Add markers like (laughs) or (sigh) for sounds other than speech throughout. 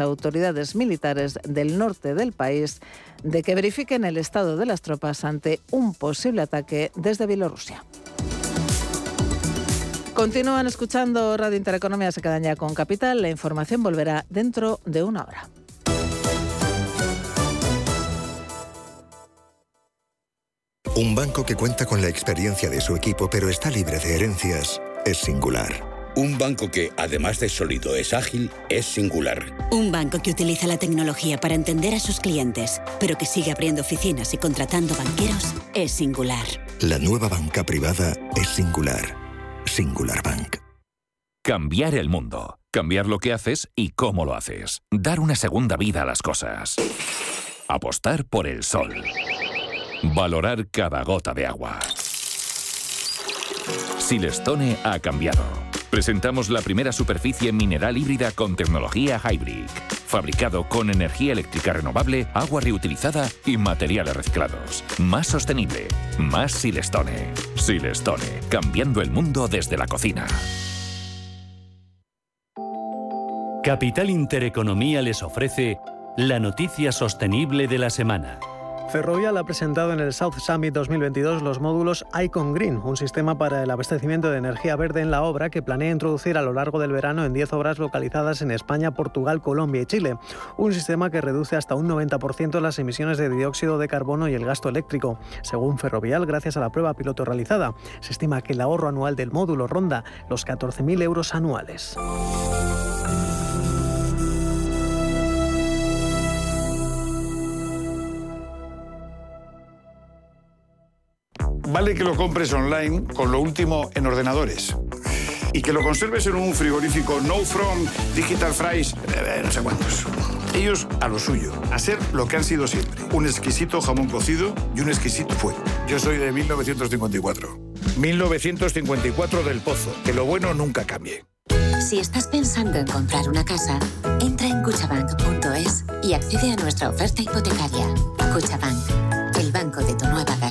autoridades militares del norte del país de que verifiquen el estado de las tropas ante un posible ataque desde Bielorrusia. Continúan escuchando Radio Intereconomía, se quedan ya con Capital. La información volverá dentro de una hora. Un banco que cuenta con la experiencia de su equipo pero está libre de herencias es singular. Un banco que, además de sólido, es ágil, es singular. Un banco que utiliza la tecnología para entender a sus clientes, pero que sigue abriendo oficinas y contratando banqueros, es singular. La nueva banca privada es singular. Singular Bank. Cambiar el mundo. Cambiar lo que haces y cómo lo haces. Dar una segunda vida a las cosas. Apostar por el sol. Valorar cada gota de agua. Silestone ha cambiado presentamos la primera superficie mineral híbrida con tecnología Hybrid. Fabricado con energía eléctrica renovable, agua reutilizada y materiales reciclados. Más sostenible, más Silestone. Silestone, cambiando el mundo desde la cocina. Capital Intereconomía les ofrece la noticia sostenible de la semana. Ferrovial ha presentado en el South Summit 2022 los módulos Icon Green, un sistema para el abastecimiento de energía verde en la obra que planea introducir a lo largo del verano en 10 obras localizadas en España, Portugal, Colombia y Chile. Un sistema que reduce hasta un 90% las emisiones de dióxido de carbono y el gasto eléctrico. Según Ferrovial, gracias a la prueba piloto realizada, se estima que el ahorro anual del módulo ronda los 14.000 euros anuales. Vale que lo compres online con lo último en ordenadores. Y que lo conserves en un frigorífico No From, Digital Fries, eh, no sé cuántos. Ellos a lo suyo, a ser lo que han sido siempre. Un exquisito jamón cocido y un exquisito fuego. Yo soy de 1954. 1954 del Pozo. Que lo bueno nunca cambie. Si estás pensando en comprar una casa, entra en cuchabank.es y accede a nuestra oferta hipotecaria. Cuchabank, el banco de tu nueva.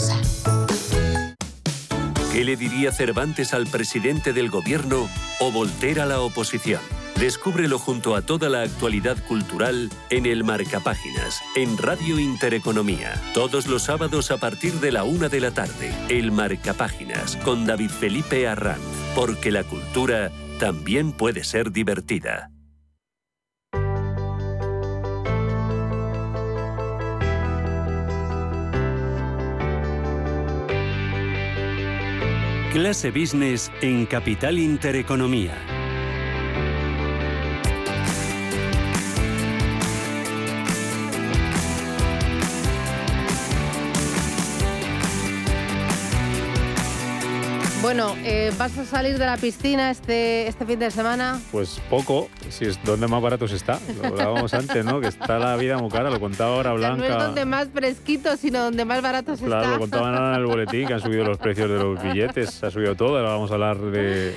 ¿Qué le diría Cervantes al presidente del gobierno o Voltaire a la oposición? Descúbrelo junto a toda la actualidad cultural en el Marcapáginas, en Radio Intereconomía. Todos los sábados a partir de la una de la tarde. El Marcapáginas, con David Felipe Arranz. Porque la cultura también puede ser divertida. Clase Business en Capital Intereconomía. Bueno, eh, ¿vas a salir de la piscina este, este fin de semana? Pues poco, si es donde más baratos está. Lo hablábamos (laughs) antes, ¿no? Que está la vida muy cara, lo contaba ahora Blanca. no es donde más fresquito, sino donde más baratos está. Claro, lo contaban en el boletín, que han subido los precios de los billetes, ha subido todo. Ahora vamos a hablar de,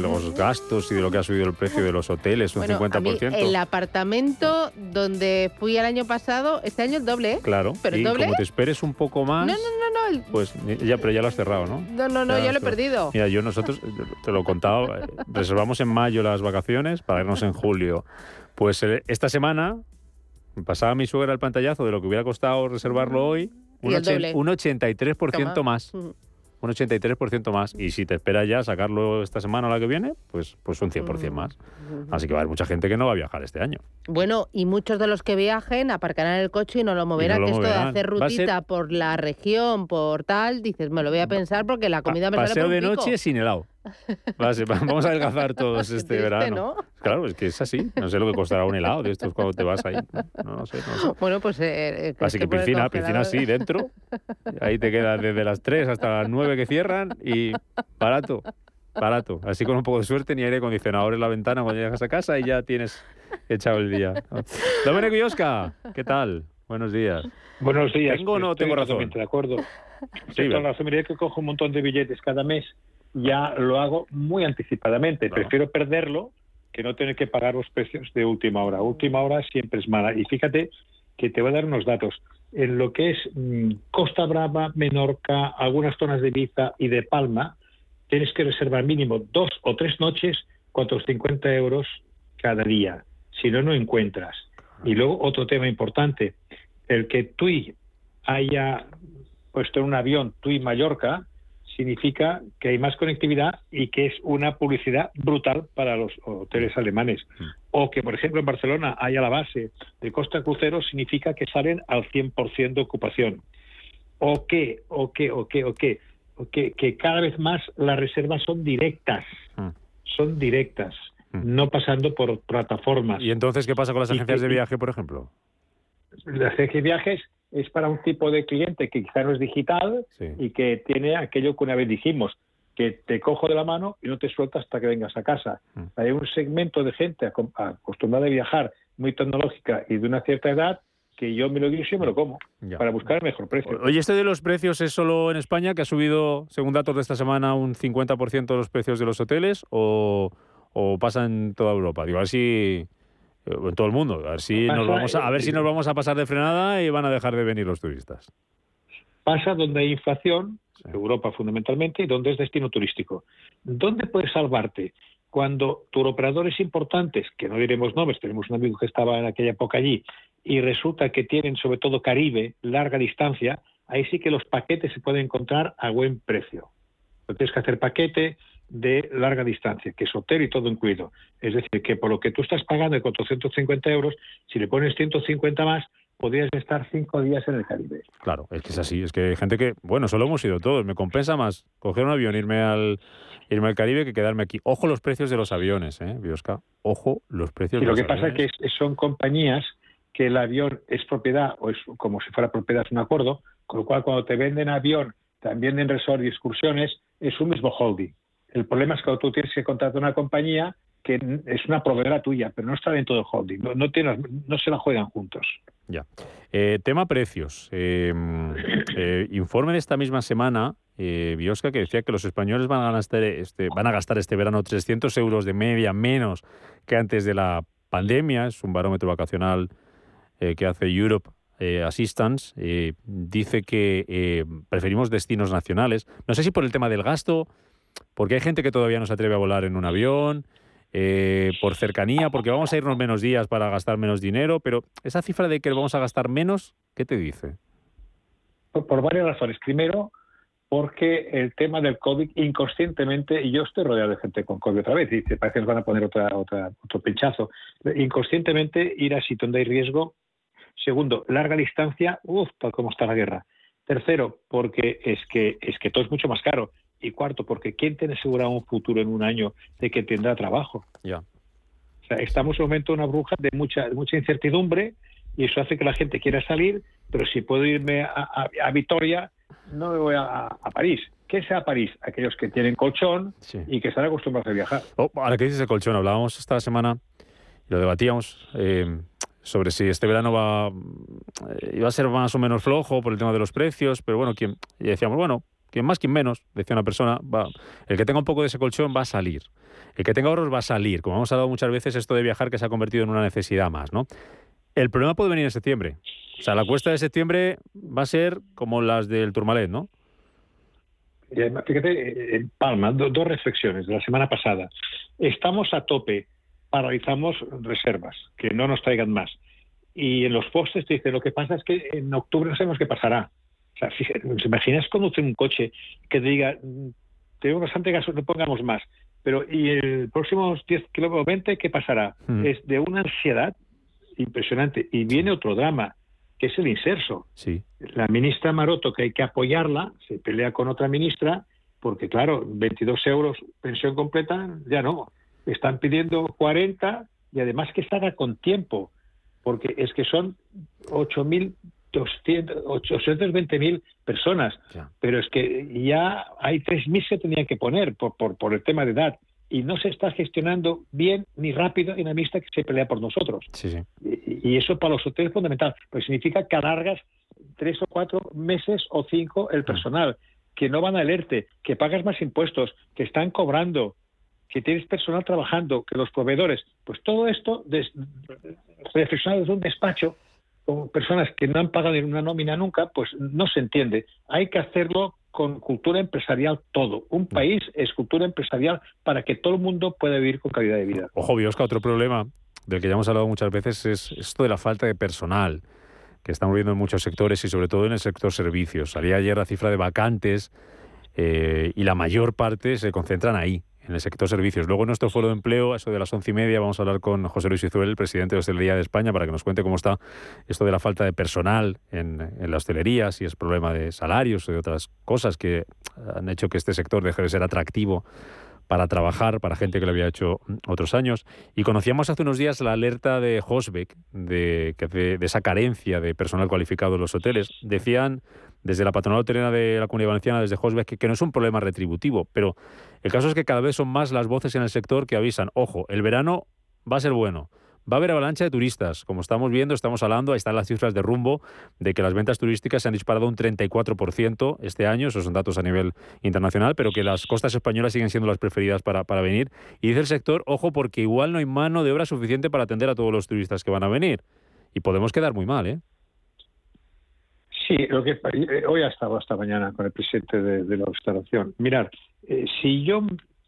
los gastos y de lo que ha subido el precio de los hoteles, un 50%. el apartamento donde fui el año pasado, este año es doble, ¿eh? Claro, ¿Pero y doble? como te esperes un poco más... No, no, no, no. Pues ya, pero ya lo has cerrado, ¿no? No, no, no, ya, lo he perdido. Mira, yo nosotros, te lo he contado, eh, reservamos en mayo las vacaciones para irnos en julio. Pues eh, esta semana pasaba mi suegra el pantallazo de lo que hubiera costado reservarlo hoy, un, un 83% más un 83% más. Y si te espera ya sacarlo esta semana o la que viene, pues, pues un 100% más. Así que va a haber mucha gente que no va a viajar este año. Bueno, y muchos de los que viajen aparcarán el coche y no lo moverán. que esto de hacer rutita por la región, por tal, dices, me lo voy a pensar porque la comida me Paseo de noche sin helado. (laughs) Vamos a adelgazar todos este verano. Claro, es que es así. No sé lo que costará un helado de estos cuando te vas ahí. No, sé, Bueno, pues... Eh, eh así que, piscina, piscina sí, dentro. Ahí te quedas desde las 3 hasta las 9 que cierran y barato, barato. Así con un poco de suerte, ni aire acondicionador en la ventana cuando llegas a casa y ya tienes echado el día. Domenico y Oscar, ¿qué tal? Buenos días. Buenos días. ¿Tengo o no tengo razón? De acuerdo. Sí, la razón. que cojo un montón de billetes cada mes ya lo hago muy anticipadamente. Prefiero perderlo que no tener que pagar los precios de última hora. Última hora siempre es mala. Y fíjate que te voy a dar unos datos. En lo que es mm, Costa Brava, Menorca, algunas zonas de Ibiza y de Palma, tienes que reservar mínimo dos o tres noches, 450 euros cada día. Si no, no encuentras. Y luego otro tema importante, el que TUI haya puesto en un avión TUI Mallorca significa que hay más conectividad y que es una publicidad brutal para los hoteles alemanes. Mm. O que, por ejemplo, en Barcelona haya la base de Costa Crucero significa que salen al 100% de ocupación. O que, o que, o que, o que, o que, que cada vez más las reservas son directas. Mm. Son directas. Mm. no pasando por plataformas. ¿Y entonces qué pasa con las agencias de viaje, por ejemplo? Las agencias de viajes es para un tipo de cliente que quizá no es digital y que tiene aquello que una vez dijimos, que te cojo de la mano y no te suelta hasta que vengas a casa. Mm. Hay un segmento de gente acostumbrada a viajar, muy tecnológica y de una cierta edad, que yo me lo guiso y me lo como para buscar el mejor precio. Oye, este de los precios es solo en España, que ha subido, según datos de esta semana, un 50% de los precios de los hoteles, o, o pasa en toda Europa? Digo, a ver si en todo el mundo, a ver si nos vamos a, a ver si nos vamos a pasar de frenada y van a dejar de venir los turistas. Pasa donde hay inflación, Europa fundamentalmente, y donde es destino turístico. ¿Dónde puedes salvarte? Cuando turoperadores importantes, que no diremos nombres, tenemos un amigo que estaba en aquella época allí, y resulta que tienen sobre todo Caribe, larga distancia, ahí sí que los paquetes se pueden encontrar a buen precio. tienes que hacer paquete, de larga distancia, que es hotel y todo incluido. Es decir, que por lo que tú estás pagando de 450 euros, si le pones 150 más, podrías estar cinco días en el Caribe. Claro, es que es así. Es que hay gente que, bueno, solo hemos ido todos. Me compensa más coger un avión, irme al, irme al Caribe que quedarme aquí. Ojo los precios de los aviones, ¿eh, Biosca? Ojo los precios de los aviones. Lo que pasa es que son compañías que el avión es propiedad o es como si fuera propiedad, es un acuerdo, con lo cual cuando te venden avión, también en resort y excursiones, es un mismo holding. El problema es que tú tienes que contratar una compañía que es una proveedora tuya, pero no está dentro del holding, no, no, se la juegan juntos. Ya. Eh, tema precios. Em, eh, informe de esta misma semana, eh, Biosca, que decía que los españoles van a, gastar este, van a gastar este verano 300 euros de media menos que antes de la pandemia. Es un barómetro vacacional que hace Europe Assistance. dice que preferimos destinos nacionales. No sé si por el tema del gasto porque hay gente que todavía no se atreve a volar en un avión, eh, por cercanía, porque vamos a irnos menos días para gastar menos dinero, pero esa cifra de que vamos a gastar menos, ¿qué te dice? Por, varias razones. Primero, porque el tema del COVID inconscientemente, y yo estoy rodeado de gente con COVID otra vez, y parece que nos van a poner otra, otra, otro pinchazo, inconscientemente ir a sitio donde hay riesgo. Segundo, larga distancia, uff, cómo está la guerra. Tercero, porque es que, es que todo es mucho más caro. Y cuarto, porque ¿quién tiene asegurado un futuro en un año de que tendrá trabajo? Ya. O sea, estamos en un momento de una bruja de mucha, mucha incertidumbre y eso hace que la gente quiera salir, pero si puedo irme a, a, Vitoria, no me voy a, París. ¿Qué sea París? Aquellos que tienen colchón y que están acostumbrados a viajar. Oh, ahora que dices de colchón, hablábamos esta semana y lo debatíamos eh, sobre si este verano va eh, iba a ser más o menos flojo por el tema de los precios, pero bueno, quien, y decíamos, bueno, quien más, quien menos, decía una persona, va, el que tenga un poco de ese colchón va a salir. El que tenga ahorros va a salir. Como hemos hablado muchas veces, esto de viajar que se ha convertido en una necesidad más, ¿no? El problema puede venir en septiembre. O sea, la cuesta de septiembre va a ser como las del Tourmalet, ¿no? Fíjate, eh, Palma, dos reflexiones de la semana pasada. Estamos a tope, paralizamos reservas, que no nos traigan más. Y en los postes te dice, lo que pasa es que en octubre no sabemos qué pasará. Sea, ¿te imaginas conducir un coche que te diga, tenemos bastante gaso, no pongamos más? Pero, ¿y el próximos 10 kilómetros 20 qué pasará? Hmm. Es de una ansiedad impresionante. Y viene otro drama, que es el inserso. Sí. La ministra Maroto, que hay que apoyarla, se pelea con otra ministra, porque claro, 22 euros pensión completa, ya no. Están pidiendo 40 y además que se haga con tiempo, porque es que son 8.000 820.000 personas, pero es que ya hay 3.000 que tenían que poner por, por, por, el tema de edad. Y no se está gestionando bien ni rápido en la mixta que se pelea por nosotros. Y, eso para los hoteles es fundamental, pues significa que alargas tres o cuatro meses o cinco el personal, que no van a alerte, que pagas más impuestos, que están cobrando, que tienes personal trabajando, que los proveedores, pues todo esto reflexionado desde un despacho con personas que no han pagado una nómina nunca, pues no se entiende. Hay que hacerlo con cultura empresarial todo. Un mm. país es cultura empresarial para que todo el mundo pueda vivir con calidad de vida. Ojo, Biosca, otro problema del que ya hemos hablado muchas veces es esto de la falta de personal que estamos viendo en muchos sectores y sobre todo en el sector servicios. Salía ayer la cifra de vacantes eh, y la mayor parte se concentran ahí, en el sector servicios. Luego en nuestro foro de empleo, a eso de las once y media, vamos a hablar con José Luis Izuel, el presidente de Hostelería de España, para que nos cuente cómo está esto de la falta de personal en, en la hostelería, si es problema de salarios o de otras cosas que han hecho que este sector deje de ser atractivo para trabajar, para gente que lo había hecho otros años. Y conocíamos hace unos días la alerta de Hosbeck de, de, de esa carencia de personal cualificado en los hoteles. Decían desde la patronal hotelera de la Comunidad Valenciana, desde Hosbeck, que, que, no es un problema retributivo, pero el caso es que cada vez son más las voces en el sector que avisan, ojo, el verano va a ser bueno, Va a haber avalancha de turistas. Como estamos viendo, estamos hablando, ahí están las cifras de rumbo, de que las ventas turísticas se han disparado un 34% este año, esos son datos a nivel internacional, pero que las costas españolas siguen siendo las preferidas para, para venir. Y dice el sector, ojo, porque igual no hay mano de obra suficiente para atender a todos los turistas que van a venir. Y podemos quedar muy mal, ¿eh? Sí, lo que hoy ha estado hasta mañana con el presidente de, de la restauración. Mirar, eh, si yo,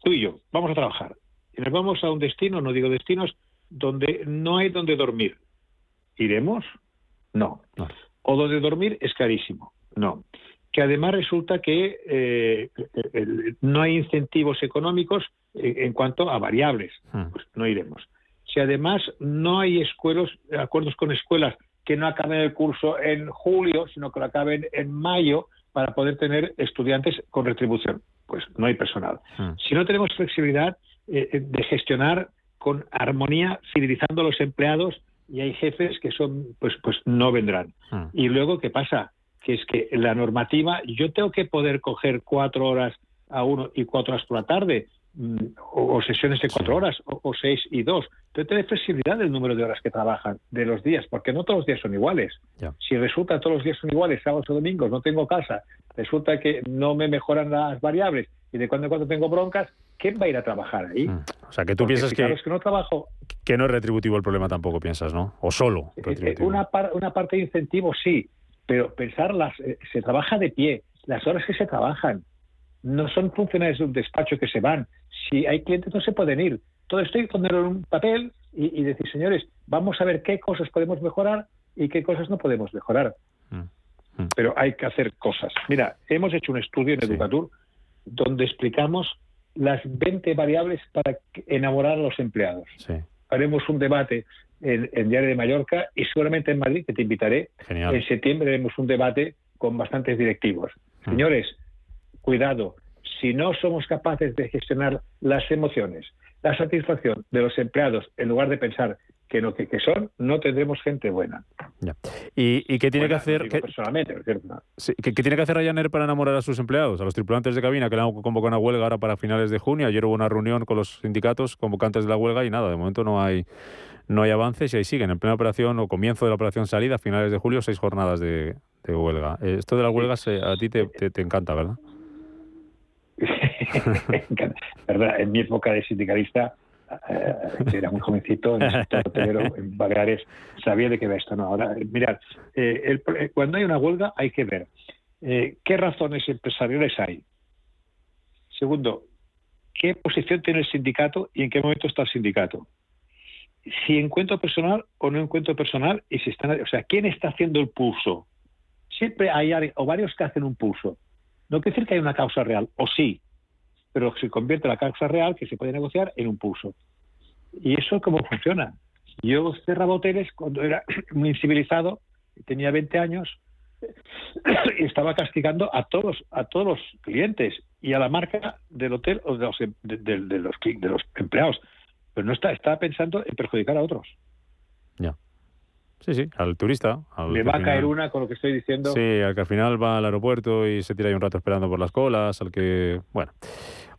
tú y yo, vamos a trabajar y nos vamos a un destino, no digo destinos, donde no hay donde dormir. ¿Iremos? No. no. O donde dormir es carísimo. No. Que además resulta que eh, el, no hay incentivos económicos en, en cuanto a variables. Hmm. Pues no iremos. Si además no hay escuelos, acuerdos con escuelas que no acaben el curso en julio, sino que lo acaben en mayo para poder tener estudiantes con retribución. Pues no hay personal. Hmm. Si no tenemos flexibilidad eh, de gestionar con armonía, fidelizando a los empleados y hay jefes que son, pues, pues no vendrán. Hmm. Y luego, ¿qué pasa? Que es que la normativa, yo tengo que poder coger cuatro horas a uno y cuatro horas por la tarde, o, o sesiones de cuatro horas, o, o, seis y dos. Entonces, tener flexibilidad del número de horas que trabajan, de los días, porque no todos los días son iguales. Si resulta todos los días son iguales, sábados o domingos, no tengo casa, resulta que no me mejoran las variables y de cuando en cuando tengo broncas, ¿quién va a ir a trabajar ahí? Mm. O sea, que tú porque piensas que, que no trabajo. Que no es retributivo el problema tampoco, piensas, ¿no? O solo. Retributivo. Una, par, una parte de incentivo sí, pero pensar, las, eh, se trabaja de pie, las horas que se trabajan, no son funcionarios de un despacho que se van. Si hay clientes no se pueden ir. Todo esto hay que ponerlo en un papel y, y, decir, señores, vamos a ver qué cosas podemos mejorar y qué cosas no podemos mejorar. Mm. Mm. Pero hay que hacer cosas. Mira, hemos hecho un estudio en sí. Educatur donde explicamos las 20 variables para enamorar a los empleados. Sí. Haremos un debate en, en, Diario de Mallorca y seguramente en Madrid, que te invitaré. Genial. En septiembre haremos un debate con bastantes directivos. Mm. Señores, cuidado, si no somos capaces de gestionar las emociones, la satisfacción de los empleados, en lugar de pensar que lo que, que son, no tendremos gente buena. Ya. ¿Y, y qué tiene que hacer? No ¿qué, personalmente, ¿cierto? Sí, ¿qué, ¿qué, tiene que hacer Ryanair para enamorar a sus empleados, a los tripulantes de cabina que le han convocado una huelga ahora para finales de junio? Ayer hubo una reunión con los sindicatos convocantes de la huelga y nada, de momento no hay no hay avances y ahí siguen en plena operación o comienzo de la operación salida, a finales de julio, seis jornadas de, de huelga. Eh, esto de las huelgas eh, a ti te, te, te encanta, ¿verdad? (laughs) ¿verdad? En mi época de sindicalista, eh, era muy jovencito, en el hotelero, en Baleares, sabía de qué va esto. No, ahora, mirad, eh, el, cuando hay una huelga hay que ver eh, qué razones empresariales hay. Segundo, qué posición tiene el sindicato y en qué momento está el sindicato. Si encuentro personal o no encuentro personal y si están, o sea, quién está haciendo el pulso. Siempre hay o varios que hacen un pulso. No quiere decir que hay una causa real, o sí, pero se convierte la causa real que se puede negociar en un pulso. ¿Y eso cómo funciona? Yo cerraba hoteles cuando era (clears throat) muy incivilizado, tenía 20 años, (clears throat) estaba castigando a todos, a todos los clientes y a la marca del hotel o de los, de, de, de los, de los empleados. Pero no está, estaba pensando en perjudicar a otros. Ya. Sí, sí, al turista. Al Le va a caer una con lo que estoy diciendo. Sí, al que al final va al aeropuerto y se tira ahí un rato esperando por las colas, al que... Bueno.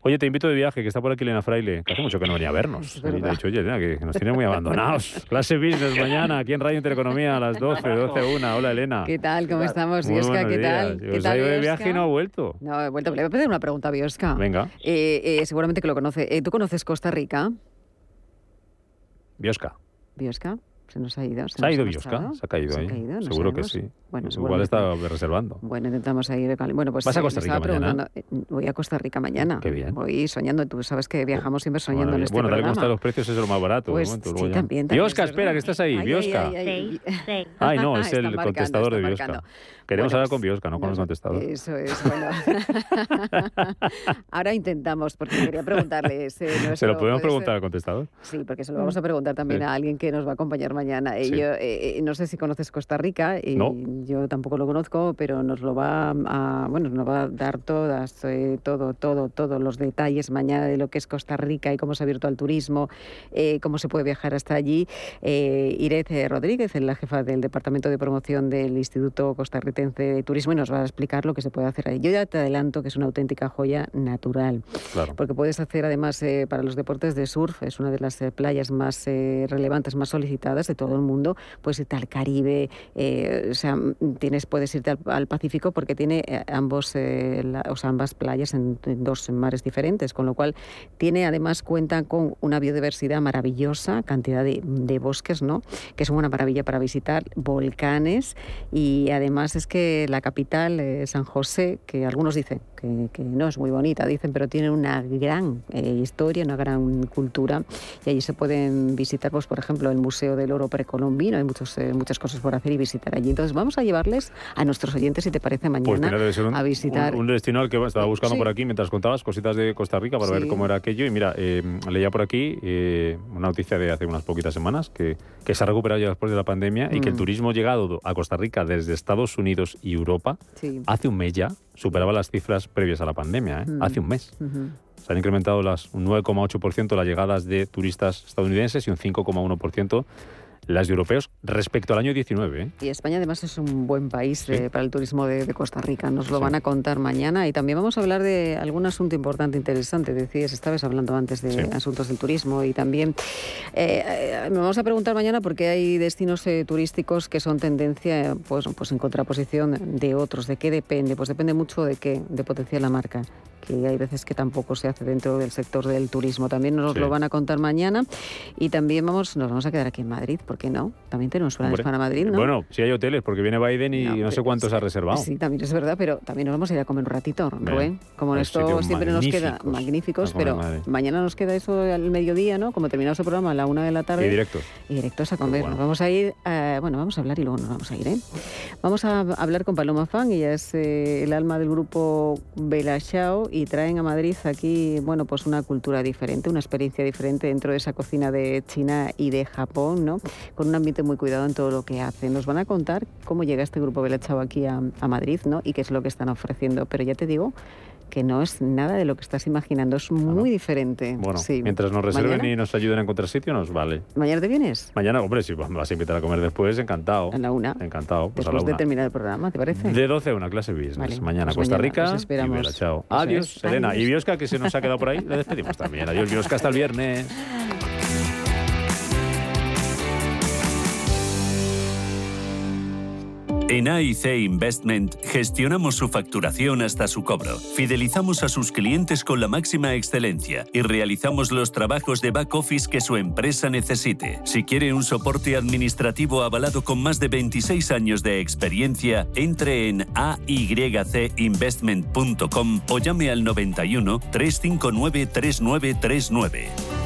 Oye, te invito de viaje, que está por aquí Elena Fraile, que hace mucho que no venía a vernos. (laughs) Y te ha dicho, oye, Elena, que nos tiene muy abandonados. (laughs) Clase Business mañana, aquí en Radio Intereconomía a las 12, 12, 1. Hola, Elena. ¿Qué tal? ¿Cómo estamos, Biosca? ¿Qué tal? ¿Qué tal? de viaje y no ha vuelto. No, he vuelto. Le voy a pedir una pregunta a Biosca. Venga. Eh, eh, seguramente que lo conoce. Eh, ¿Tú conoces Costa Rica? Biosca. ¿Biosca? Se nos ha ido. Se, ha ido Biosca, se ha caído ahí. Seguro que sí. Bueno, Igual está reservando. Bueno, intentamos ahí. Bueno, pues ¿Vas a Costa Rica mañana? Eh, voy a Costa Rica mañana. Qué bien. Voy soñando. Tú sabes que viajamos siempre soñando en este Bueno, tal como están los precios es lo más barato. Pues, momento, sí, también, Biosca, espera, que estás ahí. Biosca. Sí, sí. (laughs) Ay, no, es el contestador de Biosca. Queremos hablar con Biosca, no con los contestadores. Eso es, bueno. (laughs) Ahora intentamos, porque quería preguntarle. (laughs) ¿Se lo podemos preguntar al contestador? Sí, porque se lo vamos a preguntar también a alguien que nos va a acompañar mañana. Eh, yo, eh, no sé si conoces Costa Rica, y yo tampoco lo conozco, pero nos lo va a, bueno, nos va a dar todas, eh, todo, todo, todos los detalles mañana de lo que es Costa Rica y cómo se ha abierto al turismo, cómo se puede viajar hasta allí. Irez Rodríguez, la jefa del Departamento de Promoción del Instituto Costarricense de turismo y nos va a explicar lo que se puede hacer ahí. Yo ya te adelanto que es una auténtica joya natural, porque puedes hacer además eh, para los deportes de surf, es una de las eh, playas más eh, relevantes, más solicitadas de todo el mundo, puedes irte al Caribe, o sea, tienes, puedes irte al, Pacífico porque tiene ambos, o sea, ambas playas en, dos mares diferentes, con lo cual tiene además cuenta con una biodiversidad maravillosa, cantidad de, bosques, ¿no? que son una maravilla para visitar, volcanes y además es que la capital, eh, San José, que algunos dicen que, no es muy bonita, dicen, pero tiene una gran eh, historia, una gran cultura y allí se pueden visitar, pues, por ejemplo, el Museo del Oro Precolombino, hay muchos, eh, muchas cosas por hacer y visitar allí. Entonces vamos a llevarles a nuestros oyentes, si te parece, pues mañana a visitar. Un, destino al que estaba buscando por aquí mientras contabas cositas de Costa Rica para ver cómo era aquello y mira, leía por aquí una noticia de hace unas poquitas semanas que, que se ha recuperado ya después de la pandemia y que el mm. turismo llegado a Costa Rica desde Estados Unidos y Europa, hace un mes ya superaba las cifras previas a la pandemia, ¿eh? hace un mes. Se han incrementado las, un 9,8% las llegadas de turistas estadounidenses y un 5,1% las de europeos respecto al año 19. ¿eh? Y España además es un buen país eh, para el turismo de, Costa Rica. Nos lo van a contar mañana y también vamos a hablar de algún asunto importante, interesante. Decías, estabas hablando antes de asuntos del turismo y también eh, me vamos a preguntar mañana por qué hay destinos turísticos que son tendencia pues, pues en contraposición de otros. ¿De qué depende? Pues depende mucho de qué, de potenciar la marca que hay veces que tampoco se hace dentro del sector del turismo. También nos lo van a contar mañana y también vamos, nos vamos a quedar aquí en Madrid, ¿por qué no? También tenemos planes para Madrid, ¿no? Bueno, sí hay hoteles, porque viene Biden y no, sé cuántos ha reservado. Sí, también es verdad, pero también nos vamos a ir a comer un ratito, Rubén. Como esto siempre nos queda magníficos, pero mañana nos queda eso al mediodía, ¿no? Como terminamos el programa a la una de la tarde. Y directos. Y directos a comer. Nos vamos a ir, eh, bueno, vamos a hablar y luego nos vamos a ir, ¿eh? Vamos a hablar con Paloma Fan, ella es eh, el alma del grupo Belachao y traen a Madrid aquí, bueno, pues una cultura diferente, una experiencia diferente dentro de esa cocina de China y de Japón, ¿no? Con un ambiente muy cuidado en todo lo que hacen. Nos van a contar cómo llega este grupo Belachao aquí a, a Madrid, ¿no? Y qué es lo que están ofreciendo. Pero ya te digo que no es nada de lo que estás imaginando, es muy diferente. Bueno, mientras nos reserven y nos ayuden a encontrar sitio, nos vale. ¿Mañana te vienes? Mañana, hombre, si me vas a invitar a comer después, encantado. En la una. Encantado. Pues después de terminar el programa, ¿te parece? De 12 a una clase business. Mañana pues Costa Rica. esperamos. Y chao. Adiós, Selena. Y Biosca, que se nos ha quedado por ahí, le despedimos también. Adiós, Biosca, hasta el viernes. En AIC Investment gestionamos su facturación hasta su cobro, fidelizamos a sus clientes con la máxima excelencia y realizamos los trabajos de back office que su empresa necesite. Si quiere un soporte administrativo avalado con más de 26 años de experiencia, entre en aycinvestment.com o llame al 91 359 3939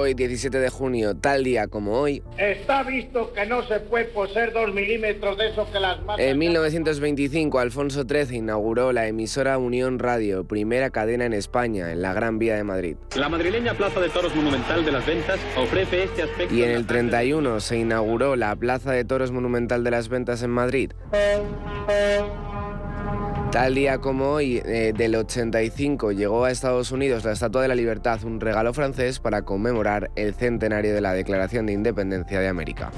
Hoy, 17 de junio, tal día como hoy. Está visto que no se puede poseer dos milímetros de eso que las matas. En 1925, Alfonso XIII inauguró la emisora Unión Radio, primera cadena en España, en la Gran Vía de Madrid. La madrileña Plaza de Toros Monumental de las Ventas ofrece este aspecto. Y en el 31 se inauguró la Plaza de Toros Monumental de las Ventas en Madrid. Tal día como hoy, eh, del 85, llegó a Estados Unidos la Estatua de la Libertad, un regalo francés para conmemorar el centenario de la Declaración de Independencia de América.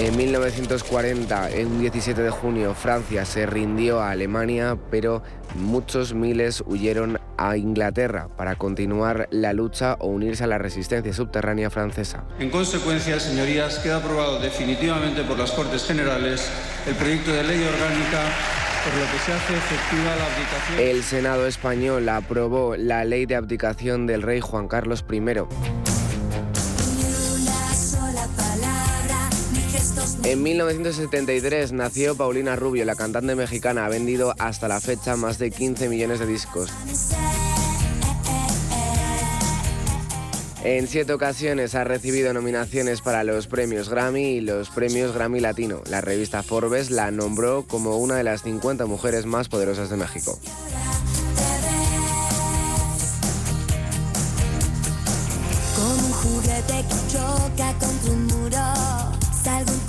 En 1940, en un 17 de junio, Francia se rindió a Alemania, pero muchos miles huyeron a Inglaterra para continuar la lucha o unirse a la resistencia subterránea francesa. En consecuencia, señorías, queda aprobado definitivamente por las Cortes Generales el proyecto de ley orgánica por lo que se hace efectiva la abdicación. El Senado español aprobó la ley de abdicación del rey Juan Carlos I. En 1973 nació Paulina Rubio, la cantante mexicana. Ha vendido hasta la fecha más de 15 millones de discos. En siete ocasiones ha recibido nominaciones para los premios Grammy y los premios Grammy Latino. La revista Forbes la nombró como una de las 50 mujeres más poderosas de México.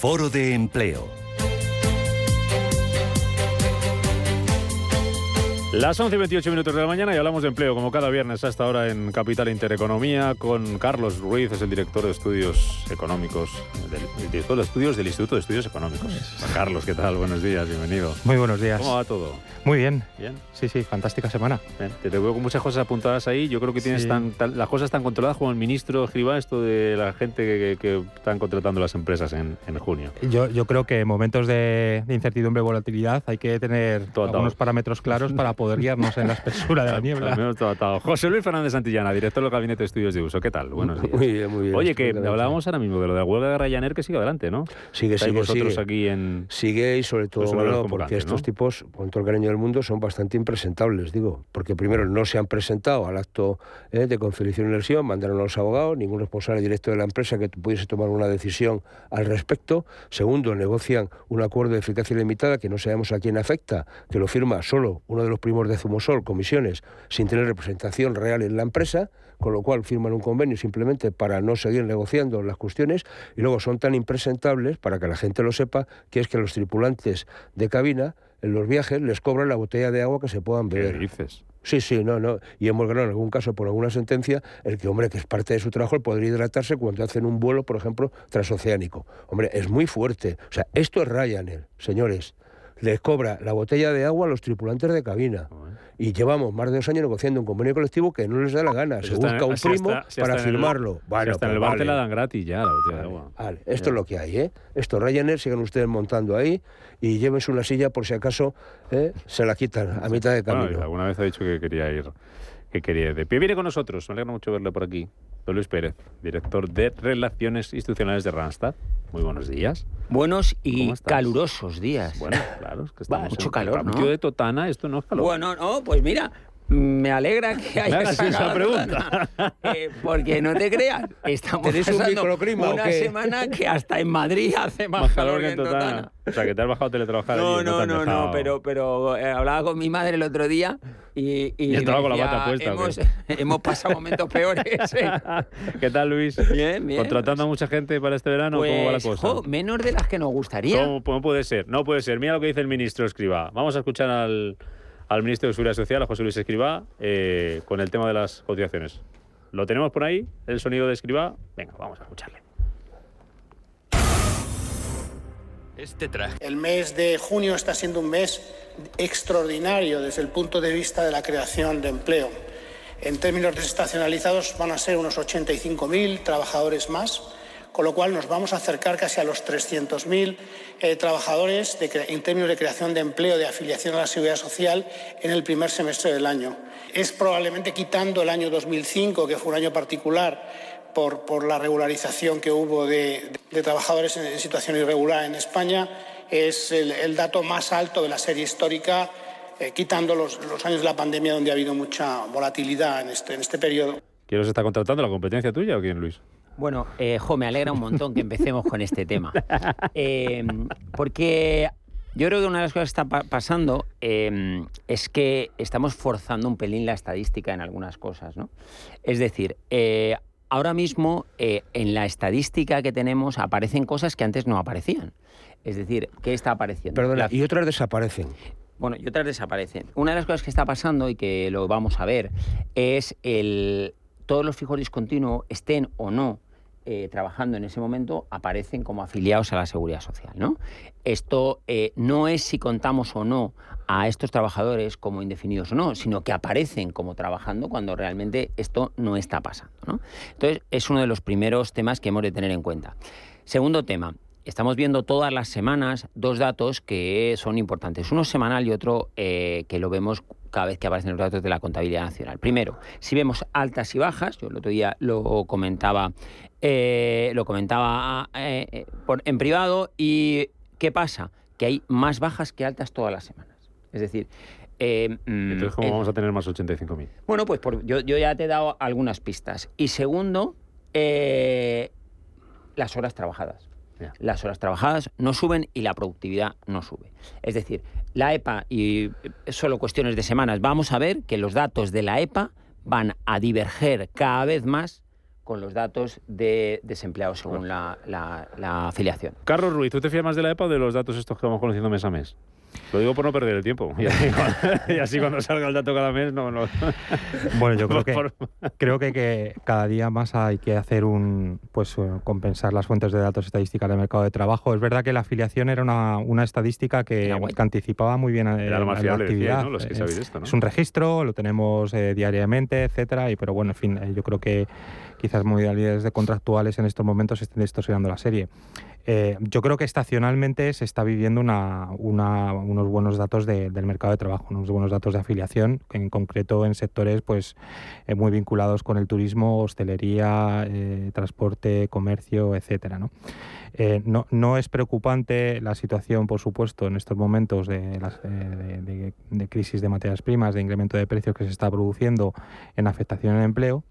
Foro de Empleo. Las 11 y 28 minutos de la mañana y hablamos de empleo, como cada viernes a esta hora en Capital Intereconomía, con Carlos Ruiz, es el director de estudios económicos, del, director de estudios del Instituto de Estudios Económicos. Carlos, ¿qué tal? Buenos días, bienvenido. Muy buenos días. ¿Cómo va todo? Muy bien. ¿Bien? Sí, sí, fantástica semana. te veo con muchas cosas apuntadas ahí. Yo creo que tienes tan, las cosas están controladas como el ministro escriba esto de la gente que, están contratando las empresas en, junio. Yo, yo creo que en momentos de, incertidumbre y volatilidad hay que tener algunos parámetros claros (laughs) para poder poder guiarnos en la espesura de la niebla. José Luis Fernández Santillana, director del Gabinete de Estudios de Uso. ¿Qué tal? Buenos días. Muy bien, muy bien. Oye, que hablábamos ahora mismo de lo de la huelga de Ryanair que sigue adelante, ¿no? Sigue, sigue, vosotros sigue. aquí en... Sigue y sobre todo, bueno, porque estos tipos, con todo el cariño del mundo, son bastante impresentables, digo. Porque primero no se han presentado al acto eh, de conciliación y lesión, mandaron a los abogados, ningún responsable directo de la empresa que pudiese tomar una decisión al respecto. Segundo, negocian un acuerdo de eficacia limitada que no sabemos a quién afecta, que lo firma solo uno de los de Zumosol, comisiones, sin tener representación real en la empresa, con lo cual firman un convenio simplemente para no seguir negociando las cuestiones y luego son tan impresentables, para que la gente lo sepa, que es que los tripulantes de cabina en los viajes les cobran la botella de agua que se puedan beber. ¿Qué dices? Sí, sí, no, no. Y hemos ganado en algún caso por alguna sentencia el que, hombre, que es parte de su trabajo el poder hidratarse cuando hacen un vuelo, por ejemplo, transoceánico. Hombre, es muy fuerte. O sea, esto es Ryanair, señores les cobra la botella de agua a los tripulantes de cabina. Y llevamos más de dos años negociando un convenio colectivo que no les da la gana. se busca un primo para firmarlo. bueno, hasta en el bar te la dan gratis ya la botella de agua. Vale, esto es lo que hay, ¿eh? Esto, Ryanair, sigan ustedes montando ahí y llévense una silla por si acaso ¿eh? se la quitan a mitad de camino. alguna vez ha dicho que quería ir, que quería ir de pie. Viene con nosotros, me alegra mucho verle por aquí. Don Luis Pérez, director de Relaciones Institucionales de Randstad. Muy buenos días. Buenos y calurosos días. Bueno, claro, es que estamos mucho calor, ¿no? de Totana, esto no es calor. Bueno, no, pues mira, me alegra que haya esa pregunta. (laughs) Eh, porque no te creas, estamos pasando una semana que hasta en Madrid hace más, calor, que en Totana. O sea, que te has bajado a teletrabajar. No, no, no, no, pero, pero eh, hablaba con mi madre el otro día y, y, estaba con la bata puesta. Hemos, hemos pasado momentos peores. (laughs) ¿Qué tal, Luis? Bien, bien. ¿Contratando a mucha gente para este verano? ¿Cómo va la pues, cosa? menos de las que nos gustaría. ¿Cómo, ¿Cómo, puede ser? No puede ser. Mira lo que dice el ministro Escriba. Vamos a escuchar al al ministro de Seguridad Social, a José Luis Escribá, eh, con el tema de las cotizaciones. ¿Lo tenemos por ahí, el sonido de Escribá? Venga, vamos a escucharle. Este traje. El mes de junio está siendo un mes extraordinario desde el punto de vista de la creación de empleo. En términos desestacionalizados van a ser unos 85.000 trabajadores más con lo cual nos vamos a acercar casi a los 300.000 eh, trabajadores en términos de creación de empleo, de afiliación a la seguridad social en el primer semestre del año. Es probablemente quitando el año 2005, que fue un año particular por, la regularización que hubo de, trabajadores en, situación irregular en España, es el, dato más alto de la serie histórica, eh, quitando los, años de la pandemia donde ha habido mucha volatilidad en este, en este periodo. ¿Quién os está contratando? ¿La competencia tuya o quién, Luis? Bueno, eh, jo, me alegra un montón que empecemos con este tema. (laughs) Em, porque yo creo que una de las cosas que está pasando em, es que estamos forzando un pelín la estadística en algunas cosas, ¿no? Es decir, eh, ahora mismo eh, en la estadística que tenemos aparecen cosas que antes no aparecían. Es decir, ¿qué está apareciendo? Perdona, y otras desaparecen. Bueno, y otras desaparecen. Una de las cosas que está pasando y que lo vamos a ver es el todos los fijos discontinuos estén o no eh, trabajando en ese momento aparecen como afiliados a la seguridad social. ¿no? Esto eh, no es si contamos o no a estos trabajadores como indefinidos o no, sino que aparecen como trabajando cuando realmente esto no está pasando. ¿no? Entonces, es uno de los primeros temas que hemos de tener en cuenta. Segundo tema, estamos viendo todas las semanas dos datos que son importantes. Uno semanal y otro eh, que lo vemos cada vez que aparecen los datos de la contabilidad nacional. Primero, si vemos altas y bajas, yo el otro día lo comentaba eh, lo comentaba eh, en privado y ¿qué pasa? Que hay más bajas que altas todas las semanas. Es decir... Eh, mm, Entonces, ¿cómo vamos a tener más 85.000? Bueno, pues yo, ya te he dado algunas pistas. Y segundo, las horas trabajadas. Las horas trabajadas no suben y la productividad no sube. Es decir, la EPA, y solo cuestiones de semanas, vamos a ver que los datos de la EPA van a diverger cada vez más con los datos de desempleados según la, afiliación. Carlos Ruiz, ¿tú te fías más de la EPA o de los datos estos que vamos conociendo mes a mes? Lo digo por no perder el tiempo. (laughs) Y así, cuando salga el dato cada mes, no. no. Bueno, yo creo que, creo que, cada día más hay que hacer un. Pues eh, compensar las fuentes de datos estadísticas del mercado de trabajo. Es verdad que la afiliación era una, estadística que, anticipaba muy bien eh, la actividad. es, un registro, lo tenemos eh, diariamente, etcétera. Y, pero bueno, en fin, yo creo que quizás modalidades de contractuales en estos momentos estén distorsionando la serie. Eh, yo creo que estacionalmente se está viviendo unos buenos datos del mercado de trabajo, unos buenos datos de afiliación, en concreto en sectores pues, eh, muy vinculados con el turismo, hostelería, eh, transporte, comercio, etcétera. ¿no? es preocupante la situación, por supuesto, en estos momentos de, de crisis de materias primas, de incremento de precios que se está produciendo en afectación al empleo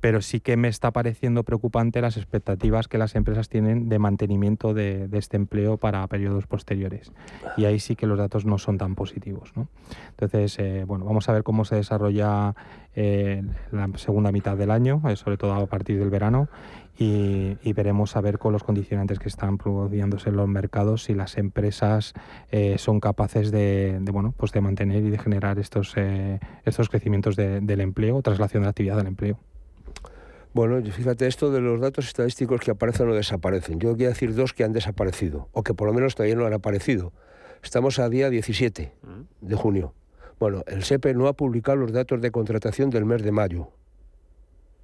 pero sí que me está pareciendo preocupante las expectativas que las empresas tienen de mantenimiento de, este empleo para periodos posteriores. Y ahí sí que los datos no son tan positivos. Entonces, eh, bueno, vamos a ver cómo se desarrolla eh, la segunda mitad del año, eh, sobre todo a partir del verano, y, veremos a ver con los condicionantes que están produciéndose en los mercados si las empresas son capaces de, bueno, pues de mantener y de generar estos, estos crecimientos del empleo, traslación de la actividad del empleo. Bueno, fíjate, esto de los datos estadísticos que aparecen o desaparecen. Yo quiero decir dos que han desaparecido, o que por lo menos todavía no han aparecido. Estamos a día 17 de junio. Bueno, el SEPE no ha publicado los datos de contratación del mes de mayo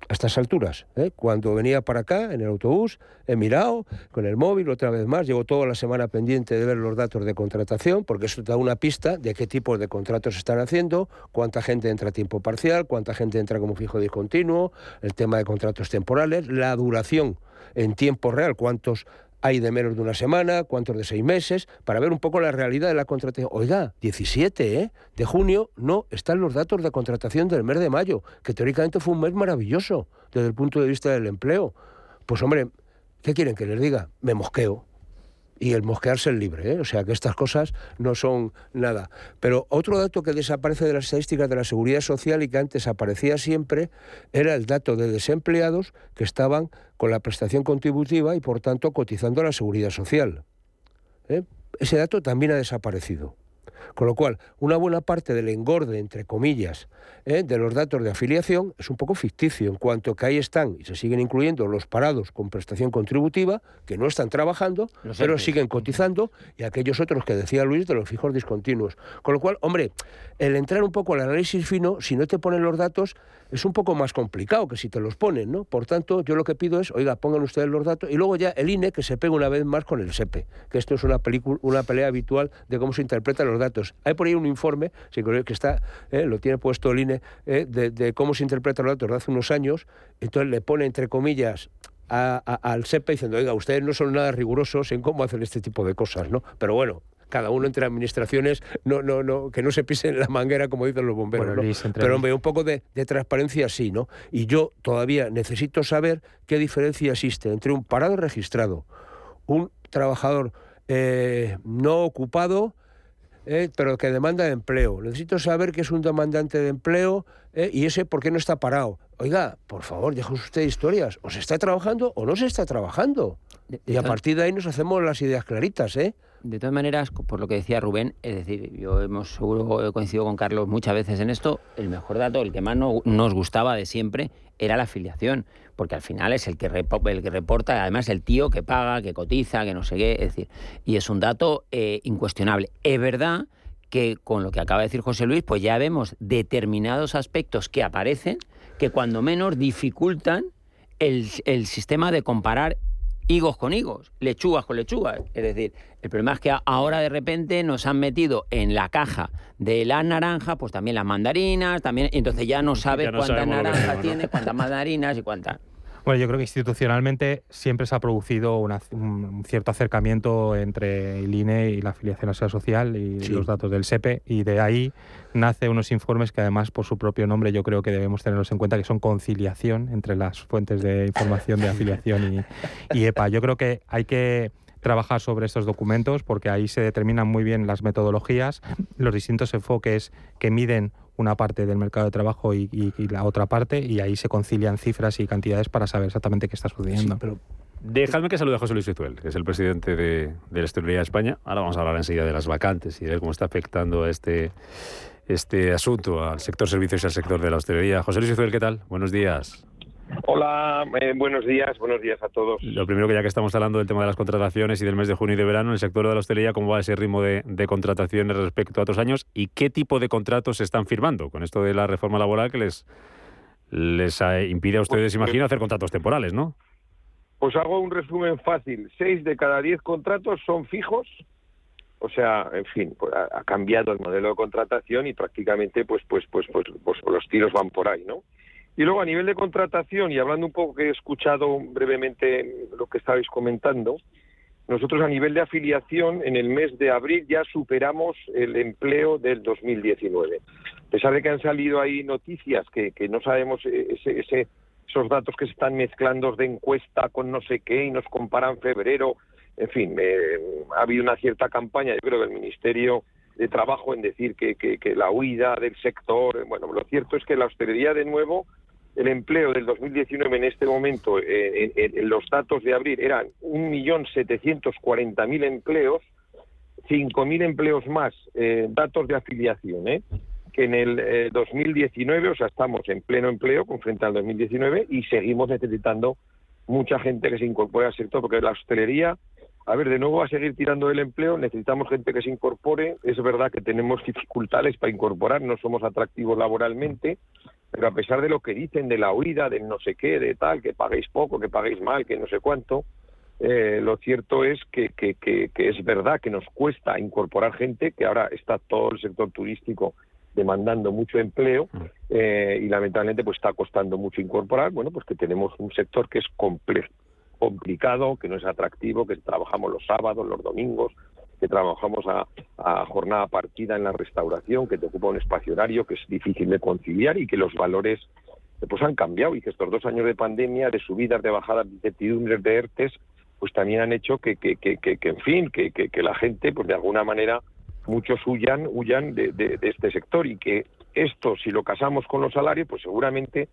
a estas alturas. ¿eh? Cuando venía para acá, en el autobús, he mirado con el móvil otra vez más, llevo toda la semana pendiente de ver los datos de contratación, porque eso da una pista de qué tipos de contratos están haciendo, cuánta gente entra a tiempo parcial, cuánta gente entra como fijo discontinuo, el tema de contratos temporales, la duración en tiempo real, cuántos hay de menos de una semana, cuántos de seis meses, para ver un poco la realidad de la contratación. Oiga, 17 ¿eh? de junio no están los datos de contratación del mes de mayo, que teóricamente fue un mes maravilloso desde el punto de vista del empleo. Pues hombre, ¿qué quieren que les diga? Me mosqueo y el mosquearse el libre. ¿eh? O sea que estas cosas no son nada. Pero otro dato que desaparece de las estadísticas de la seguridad social y que antes aparecía siempre era el dato de desempleados que estaban con la prestación contributiva y por tanto cotizando a la seguridad social. ¿eh? Ese dato también ha desaparecido. Con lo cual, una buena parte del engorde, entre comillas, ¿eh? de los datos de afiliación es un poco ficticio, en cuanto que ahí están y se siguen incluyendo los parados con prestación contributiva, que no están trabajando, pero siguen cotizando, y aquellos otros que decía Luis de los fijos discontinuos. Con lo cual, hombre, el entrar un poco al análisis fino, si no te ponen los datos, es un poco más complicado que si te los ponen, ¿no? Por tanto, yo lo que pido es, oiga, pongan ustedes los datos y luego ya el INE que se pegue una vez más con el SEPE, que esto es una, una pelea habitual de cómo se interpretan los datos. Hay por ahí un informe, que está, eh, lo tiene puesto el INE, eh, de, cómo se interpretan los datos de hace unos años, entonces le pone entre comillas al SEPE diciendo, oiga, ustedes no son nada rigurosos en cómo hacen este tipo de cosas, ¿no? Pero bueno, cada uno entre administraciones, no, no, no, que no se pisen la manguera, como dicen los bomberos. Pero hombre, un poco de, transparencia sí, ¿no? Y yo todavía necesito saber qué diferencia existe entre un parado registrado, un trabajador eh, no ocupado, eh, pero que demanda empleo. Necesito saber qué es un demandante de empleo eh, y ese por qué no está parado. Oiga, por favor, déjenos usted historias. ¿O se está trabajando o no se está trabajando? y a partir de ahí nos hacemos las ideas claritas, ¿eh? De todas maneras, por lo que decía Rubén, es decir, yo hemos seguro he coincidido con Carlos muchas veces en esto, el mejor dato, el que más nos gustaba de siempre, era la afiliación, porque al final es el que, el que reporta, además el tío que paga, que cotiza, que no sé qué, es decir, y es un dato eh, incuestionable. Es verdad que con lo que acaba de decir José Luis, pues ya vemos determinados aspectos que aparecen que cuando menos dificultan el, el sistema de comparar higos con higos, lechugas con lechugas. Es decir, el problema es que ahora de repente nos han metido en la caja de las naranjas, pues también las mandarinas, también, entonces ya no sabes cuántas naranjas tiene, cuántas mandarinas y cuántas. Bueno, yo creo que institucionalmente siempre se ha producido un cierto acercamiento entre el INE y la afiliación a la social y los datos del SEPE, y de ahí nace unos informes que además por su propio nombre yo creo que debemos tenerlos en cuenta, que son conciliación entre las fuentes de información de afiliación y, y EPA. Yo creo que hay que trabajar sobre estos documentos porque ahí se determinan muy bien las metodologías, los distintos enfoques que miden una parte del mercado de trabajo y, la otra parte, y ahí se concilian cifras y cantidades para saber exactamente qué está sucediendo. pero... Dejadme que salude a José Luis Fizuel, que es el presidente de, la Hostelería de España. Ahora vamos a hablar enseguida de las vacantes y de cómo está afectando a este, este asunto al sector servicios y al sector de la hostelería. José Luis Fizuel, ¿qué tal? Buenos días. Hola, eh, buenos días, buenos días a todos. Lo primero que ya que estamos hablando del tema de las contrataciones y del mes de junio y de verano en el sector de la hostelería, ¿cómo va ese ritmo de, contrataciones respecto a otros años y qué tipo de contratos se están firmando con esto de la reforma laboral que les, les impide a ustedes, pues, imagino, hacer contratos temporales, ¿no? Pues hago un resumen fácil. Seis de cada diez contratos son fijos, o sea, en fin, pues ha, cambiado el modelo de contratación y prácticamente pues, pues, pues, pues, pues los tiros van por ahí, ¿no? Y luego a nivel de contratación, y hablando un poco que he escuchado brevemente lo que estabais comentando, nosotros a nivel de afiliación en el mes de abril ya superamos el empleo del 2019. A pesar de que han salido ahí noticias que, no sabemos ese, esos datos que se están mezclando de encuesta con no sé qué y nos comparan febrero, en fin, eh, ha habido una cierta campaña, yo creo, del Ministerio de Trabajo en decir que, que la huida del sector. Bueno, lo cierto es que la hostelería de nuevo el empleo del 2019 en este momento, eh, los datos de abril, eran 1.740.000 empleos, 5.000 empleos más, eh, datos de afiliación, ¿eh? que en el 2019, o sea, estamos en pleno empleo con frente al 2019 y seguimos necesitando mucha gente que se incorpore al sector, porque la hostelería, a ver, de nuevo va a seguir tirando el empleo, necesitamos gente que se incorpore, es verdad que tenemos dificultades para incorporar, no somos atractivos laboralmente, pero a pesar de lo que dicen de la huida, de no sé qué, de tal, que paguéis poco, que paguéis mal, que no sé cuánto, eh, lo cierto es que, que, que, es verdad que nos cuesta incorporar gente, que ahora está todo el sector turístico demandando mucho empleo mm. eh, y lamentablemente pues está costando mucho incorporar, bueno, pues que tenemos un sector que es complejo, complicado, que no es atractivo, que trabajamos los sábados, los domingos, que trabajamos a, jornada partida en la restauración, que te ocupa un espacio horario que es difícil de conciliar y que los valores pues han cambiado y que estos dos años de pandemia, de subidas, de bajadas, de incertidumbres, de ERTES, pues también han hecho que, que, que, que, en fin, que, que, la gente, pues de alguna manera, muchos huyan, huyan de, este sector y que esto, si lo casamos con los salarios, pues seguramente,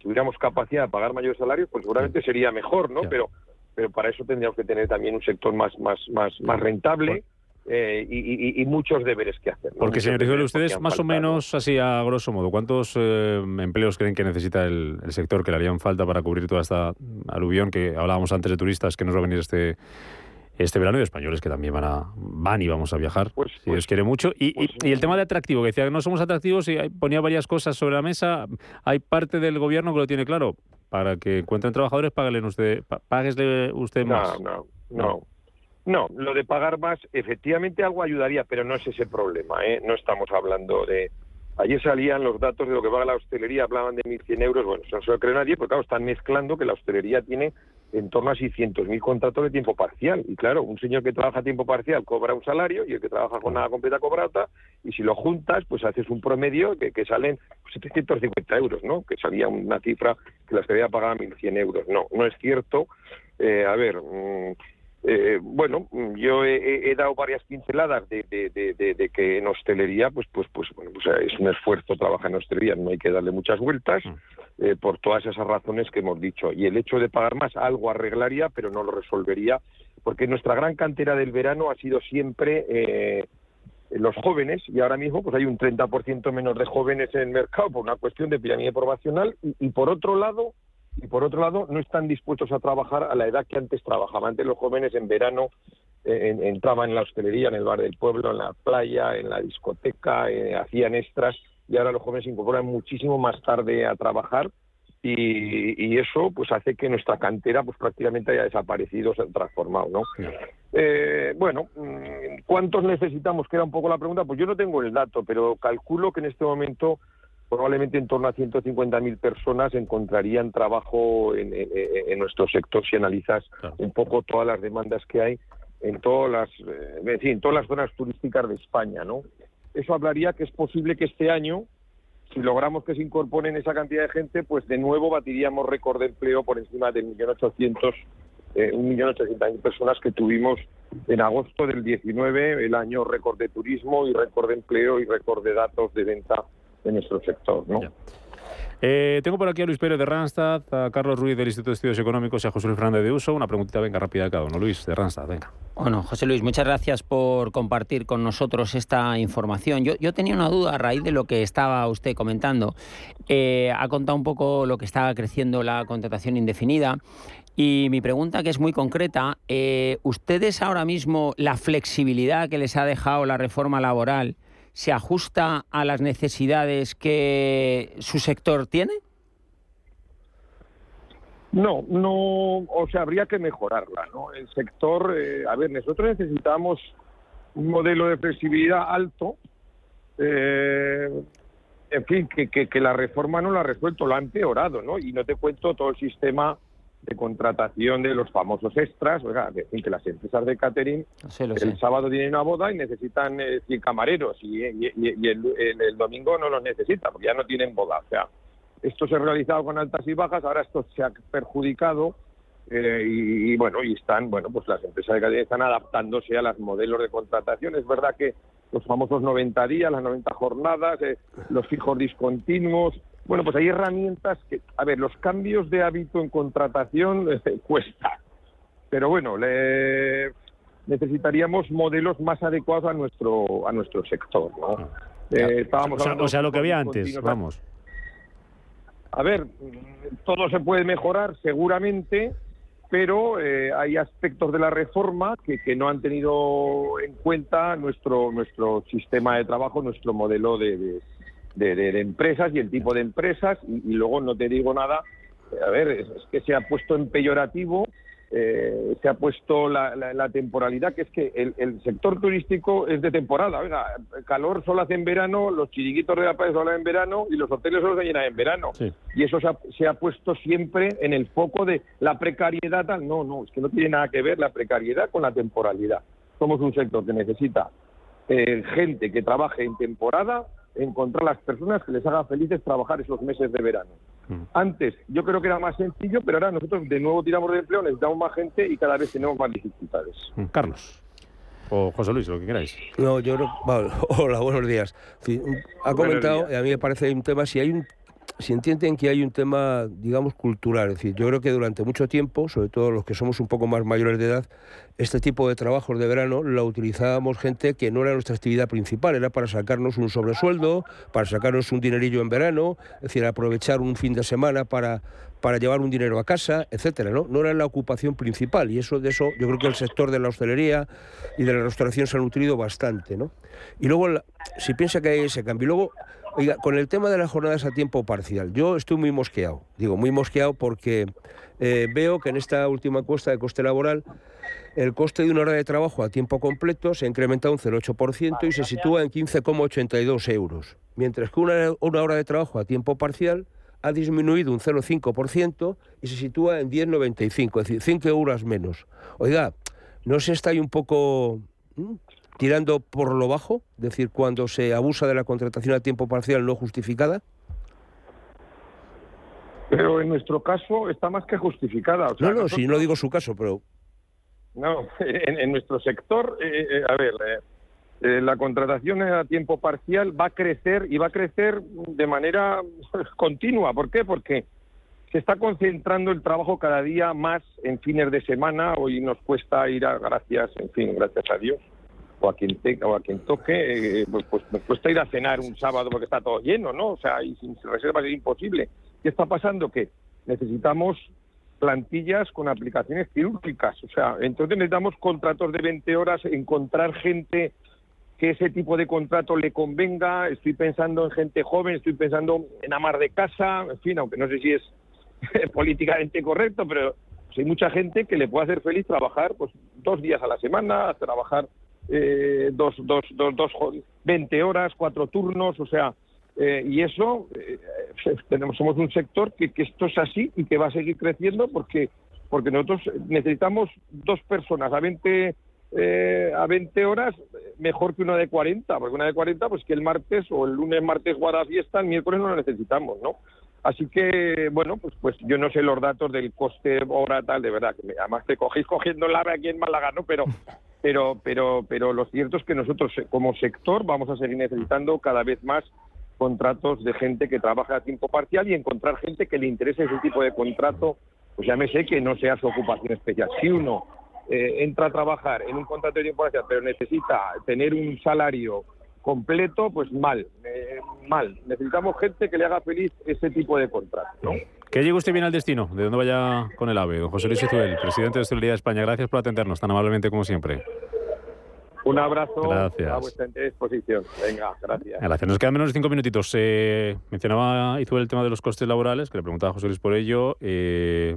tuviéramos capacidad de pagar mayores salarios, pues seguramente sería mejor, ¿no? Pero pero para eso tendríamos que tener también un sector más, más, más, más rentable. Eh, y, muchos deberes que hacer. Porque, señor ustedes más o menos, así a grosso modo, ¿cuántos eh, empleos creen que necesita el, sector que le harían falta para cubrir toda esta aluvión que hablábamos antes de turistas que nos va a venir este este verano y españoles que también van a van y vamos a viajar, pues, si pues, quiere mucho. Y, pues y, el tema de atractivo, que decía que no somos atractivos y ponía varias cosas sobre la mesa, hay parte del gobierno que lo tiene claro. Para que encuentren trabajadores, páguenle usted, páguesle usted más. no, no. no. No, lo de pagar más, efectivamente algo ayudaría, pero no es ese problema. ¿eh? No estamos hablando de... Ayer salían los datos de lo que paga la hostelería, hablaban de 1.100 euros. Bueno, eso no se lo cree nadie, porque claro, están mezclando que la hostelería tiene en torno a 600.000 contratos de tiempo parcial. Y claro, un señor que trabaja a tiempo parcial cobra un salario y el que trabaja con nada completa cobra otra. Y si lo juntas, pues haces un promedio que, que salen 750 euros, ¿no? Que salía una cifra que la hostelería pagaba 1.100 euros. No, no es cierto. Eh, a ver... Mm, eh, bueno, yo he, dado varias pinceladas de, que en hostelería, pues, pues, pues, bueno, pues es un esfuerzo trabajar en hostelería, no hay que darle muchas vueltas mm. Eh, por todas esas razones que hemos dicho. Y el hecho de pagar más algo arreglaría, pero no lo resolvería, porque nuestra gran cantera del verano ha sido siempre eh, los jóvenes y ahora mismo pues hay un 30% menos de jóvenes en el mercado por una cuestión de pirámide probacional y por otro lado y por otro lado no están dispuestos a trabajar a la edad que antes trabajaban. Antes los jóvenes en verano eh, entraban en la hostelería, en el bar del pueblo, en la playa, en la discoteca, eh, hacían extras y ahora los jóvenes se incorporan muchísimo más tarde a trabajar y, eso pues hace que nuestra cantera pues prácticamente haya desaparecido, se ha transformado, ¿no? Eh, bueno, mm, ¿cuántos necesitamos? Que era un poco la pregunta. Pues yo no tengo el dato, pero calculo que en este momento probablemente en torno a 150.000 personas encontrarían trabajo en, nuestro sector si analizas un poco todas las demandas que hay en todas las, eh, todas las zonas turísticas de España, ¿no? Eso hablaría que es posible que este año, si logramos que se incorporen esa cantidad de gente, pues de nuevo batiríamos récord de empleo por encima del millón ochocientos, eh, un millón ochocientos mil personas que tuvimos en agosto del 19, el año récord de turismo y récord de empleo y récord de datos de venta en nuestro sector. ¿no? Eh, tengo por aquí a Luis Pérez de Randstad, a Carlos Ruiz del Instituto de Estudios Económicos y a José Luis Fernández de Uso. Una preguntita, venga, rápida de cada uno. Luis, de Randstad, venga. Bueno, José Luis, muchas gracias por compartir con nosotros esta información. Yo, yo tenía una duda a raíz de lo que estaba usted comentando. Eh, ha contado un poco lo que estaba creciendo la contratación indefinida. Y mi pregunta, que es muy concreta, eh, ¿ustedes ahora mismo la flexibilidad que les ha dejado la reforma laboral se ajusta a las necesidades que su sector tiene? No, no, o sea, habría que mejorarla, ¿no? El sector, eh, a ver, nosotros necesitamos un modelo de flexibilidad alto, eh, en fin, que, que, la reforma no la ha resuelto, lo ha empeorado, ¿no? Y no te cuento todo el sistema de contratación de los famosos extras, oiga, que, que las empresas de catering el sábado tienen una boda y necesitan 100 eh, camareros y, el, domingo no los necesitan porque ya no tienen boda. O sea, esto se ha realizado con altas y bajas, ahora esto se ha perjudicado eh, y, bueno, y están, bueno, pues las empresas de catering están adaptándose a los modelos de contratación. Es verdad que los famosos 90 días, las 90 jornadas, eh, los fijos discontinuos, bueno, pues hay herramientas que, a ver, los cambios de hábito en contratación (laughs) eh, cuesta, pero bueno, le, necesitaríamos modelos más adecuados a nuestro a nuestro sector, ¿no? Ah, eh, estábamos o, sea, lo que había antes, vamos. A ver, todo se puede mejorar seguramente, pero eh, hay aspectos de la reforma que, que, no han tenido en cuenta nuestro nuestro sistema de trabajo, nuestro modelo de de, empresas y el tipo de empresas y, luego no te digo nada, a ver, es, que se ha puesto en peyorativo eh, se ha puesto la, temporalidad, que es que el, sector turístico es de temporada. Oiga, calor solo hace en verano, los chiringuitos de la playa solo en verano y los hoteles solo se llenan en verano. Y eso se ha, puesto siempre en el foco de la precariedad. No, no, es que no tiene nada que ver la precariedad con la temporalidad. Somos un sector que necesita eh, gente que trabaje en temporada, encontrar las personas que les haga felices trabajar esos meses de verano. Mm. Antes yo creo que era más sencillo, pero ahora nosotros de nuevo tiramos de empleo, necesitamos más gente y cada vez tenemos más dificultades. Mm. Carlos. O José Luis, lo que queráis. No, yo no. (laughs) hola, buenos días. ha comentado, y a mí me parece un tema, si hay un si entienden que hay un tema, digamos, cultural. Es decir, yo creo que durante mucho tiempo, sobre todo los que somos un poco más mayores de edad, este tipo de trabajos de verano lo utilizábamos gente que no era nuestra actividad principal, era para sacarnos un sobresueldo, para sacarnos un dinerillo en verano, es decir, aprovechar un fin de semana para, para llevar un dinero a casa, etcétera, ¿no? Era la ocupación principal y eso de eso yo creo que el sector de la hostelería y de la restauración se ha nutrido bastante, ¿no? Y luego si piensa que hay ese cambio, y luego Oiga, con el tema de las jornadas a tiempo parcial, yo estoy muy mosqueado. Digo, muy mosqueado porque eh, veo que en esta última encuesta de coste laboral el coste de una hora de trabajo a tiempo completo se ha incrementado un 0,8% y se sitúa en 15,82 euros, mientras que una, una hora de trabajo a tiempo parcial ha disminuido un 0,5% y se sitúa en 10,95, es decir, 5 euros menos. Oiga, ¿no se está ahí un poco tirando por lo bajo, es decir, cuando se abusa de la contratación a tiempo parcial no justificada? Pero en nuestro caso está más que justificada. no, no, si no digo su caso, pero... No, (laughs) en, nuestro sector, eh, eh, a ver, eh, la contratación a tiempo parcial va a crecer y va a crecer de manera (laughs) continua. ¿Por qué? Porque se está concentrando el trabajo cada día más en fines de semana. Hoy nos cuesta ir a, gracias, en fin, gracias a Dios, o a quien, te, o a quien toque, eh, pues, pues me cuesta ir a cenar un sábado porque está todo lleno, ¿no? O sea, y sin reservas es imposible. ¿Qué está pasando? Que necesitamos plantillas con aplicaciones quirúrgicas. O sea, entonces necesitamos contratos de 20 horas, encontrar gente que ese tipo de contrato le convenga. Estoy pensando en gente joven, estoy pensando en amar de casa, en fin, aunque no sé si es (laughs) políticamente correcto, pero hay mucha gente que le puede hacer feliz trabajar pues dos días a la semana, trabajar eh, dos, dos, dos, dos, 20 horas, cuatro turnos, o sea, eh, y eso, eh, tenemos, somos un sector que, esto es así y que va a seguir creciendo porque, porque nosotros necesitamos dos personas a 20, eh, a 20 horas mejor que una de 40, porque una de 40, pues que el martes o el lunes, martes guarda fiesta, el miércoles no la necesitamos, ¿no? Así que, bueno, pues, pues yo no sé los datos del coste hora tal, de verdad, que además te cogéis cogiendo la aquí en Málaga, ¿no? Pero, pero, pero, pero lo cierto es que nosotros como sector vamos a seguir necesitando cada vez más contratos de gente que trabaja a tiempo parcial y encontrar gente que le interese ese tipo de contrato, pues sé que no sea su ocupación especial. Si uno eh, entra a trabajar en un contrato de tiempo parcial, pero necesita tener un salario completo, pues mal, eh, mal. Necesitamos gente que le haga feliz ese tipo de contrato, ¿no? Que llegue usted bien al destino, de dónde vaya con el AVE. José Luis Izuel, presidente de Hostelería de España, gracias por atendernos tan amablemente como siempre. Un abrazo gracias. a vuestra disposición. Venga, gracias. Gracias. Nos quedan menos de cinco minutitos. Eh, mencionaba Izuel el tema de los costes laborales, que le preguntaba a José Luis por ello. Eh,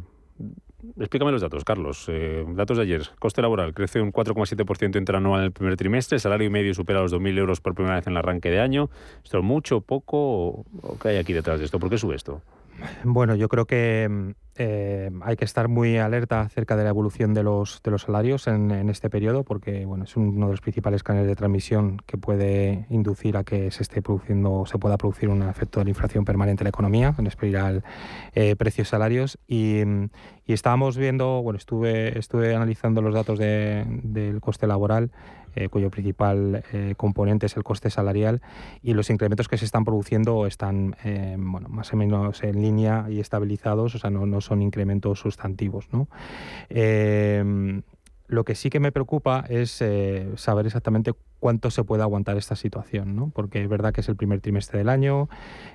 explícame los datos, Carlos. Eh, datos de ayer. Coste laboral crece un 4,7% interanual en el primer trimestre. salario medio supera los 2.000 euros por primera vez en el arranque de año. ¿Esto es mucho, poco o qué hay aquí detrás de esto? ¿Por qué sube esto? Bueno, yo creo que mm, eh, hay que estar muy alerta acerca de la evolución de los, de los salarios en, este periodo, porque bueno, es uno de los principales canales de transmisión que puede inducir a que se esté produciendo, se pueda producir un efecto de la inflación permanente en la economía, en espiral eh, precios salarios. Y, mm, y, estábamos viendo, bueno, estuve, estuve analizando los datos del coste laboral eh, cuyo principal eh, componente es el coste salarial, y los incrementos que se están produciendo están eh, bueno, más o menos en línea y estabilizados, o sea, no, no son incrementos sustantivos. ¿no? lo que sí que me preocupa es saber exactamente cuánto se puede aguantar esta situación, ¿no? porque es verdad que es el primer trimestre del año,